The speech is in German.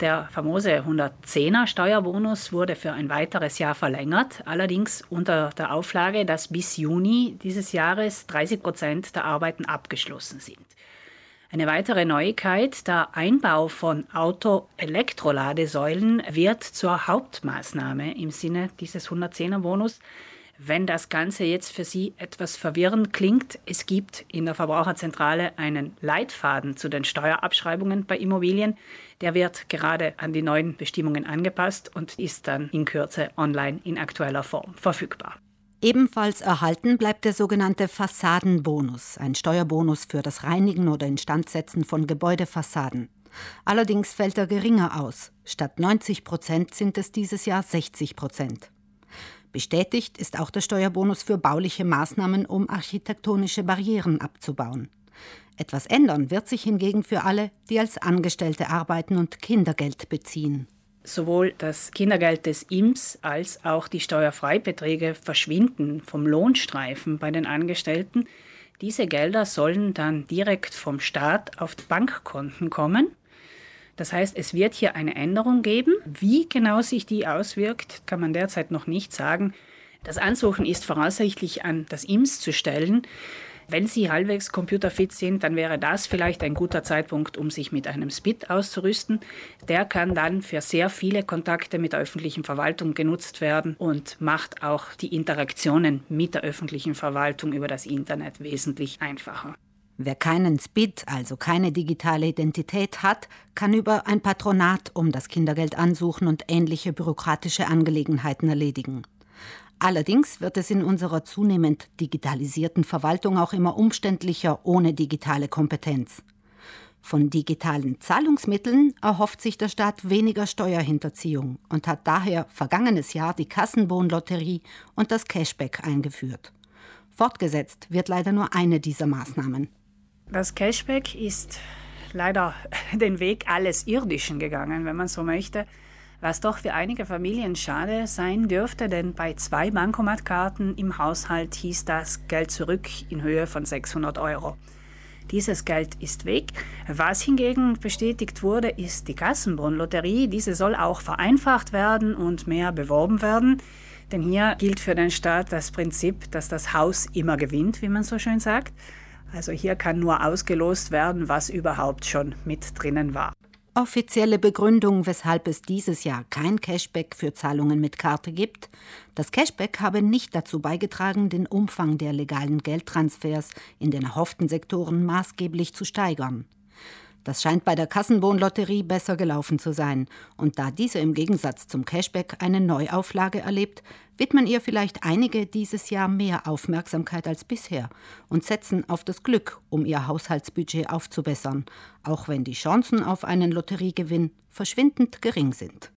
Der famose 110er Steuerbonus wurde für ein weiteres Jahr verlängert, allerdings unter der Auflage, dass bis Juni dieses Jahres 30 Prozent der Arbeiten abgeschlossen sind. Eine weitere Neuigkeit, der Einbau von Auto-Elektroladesäulen wird zur Hauptmaßnahme im Sinne dieses 110er Bonus. Wenn das Ganze jetzt für Sie etwas verwirrend klingt, es gibt in der Verbraucherzentrale einen Leitfaden zu den Steuerabschreibungen bei Immobilien. Der wird gerade an die neuen Bestimmungen angepasst und ist dann in Kürze online in aktueller Form verfügbar. Ebenfalls erhalten bleibt der sogenannte Fassadenbonus, ein Steuerbonus für das Reinigen oder Instandsetzen von Gebäudefassaden. Allerdings fällt er geringer aus. Statt 90 Prozent sind es dieses Jahr 60 Prozent. Bestätigt ist auch der Steuerbonus für bauliche Maßnahmen, um architektonische Barrieren abzubauen. Etwas ändern wird sich hingegen für alle, die als Angestellte arbeiten und Kindergeld beziehen. Sowohl das Kindergeld des IMS als auch die Steuerfreibeträge verschwinden vom Lohnstreifen bei den Angestellten. Diese Gelder sollen dann direkt vom Staat auf Bankkonten kommen das heißt, es wird hier eine Änderung geben. Wie genau sich die auswirkt, kann man derzeit noch nicht sagen. Das Ansuchen ist voraussichtlich an das IMS zu stellen. Wenn Sie halbwegs computerfit sind, dann wäre das vielleicht ein guter Zeitpunkt, um sich mit einem SPIT auszurüsten. Der kann dann für sehr viele Kontakte mit der öffentlichen Verwaltung genutzt werden und macht auch die Interaktionen mit der öffentlichen Verwaltung über das Internet wesentlich einfacher. Wer keinen SPID, also keine digitale Identität hat, kann über ein Patronat um das Kindergeld ansuchen und ähnliche bürokratische Angelegenheiten erledigen. Allerdings wird es in unserer zunehmend digitalisierten Verwaltung auch immer umständlicher ohne digitale Kompetenz. Von digitalen Zahlungsmitteln erhofft sich der Staat weniger Steuerhinterziehung und hat daher vergangenes Jahr die Kassenbohnlotterie und das Cashback eingeführt. Fortgesetzt wird leider nur eine dieser Maßnahmen. Das Cashback ist leider den Weg alles Irdischen gegangen, wenn man so möchte, was doch für einige Familien schade sein dürfte, denn bei zwei Bankomatkarten im Haushalt hieß das Geld zurück in Höhe von 600 Euro. Dieses Geld ist weg. Was hingegen bestätigt wurde, ist die Kassenbonlotterie. Diese soll auch vereinfacht werden und mehr beworben werden. Denn hier gilt für den Staat das Prinzip, dass das Haus immer gewinnt, wie man so schön sagt. Also hier kann nur ausgelost werden, was überhaupt schon mit drinnen war. Offizielle Begründung, weshalb es dieses Jahr kein Cashback für Zahlungen mit Karte gibt. Das Cashback habe nicht dazu beigetragen, den Umfang der legalen Geldtransfers in den erhofften Sektoren maßgeblich zu steigern. Das scheint bei der Kassenbohnlotterie besser gelaufen zu sein. Und da diese im Gegensatz zum Cashback eine Neuauflage erlebt, widmen ihr vielleicht einige dieses Jahr mehr Aufmerksamkeit als bisher und setzen auf das Glück, um ihr Haushaltsbudget aufzubessern, auch wenn die Chancen auf einen Lotteriegewinn verschwindend gering sind.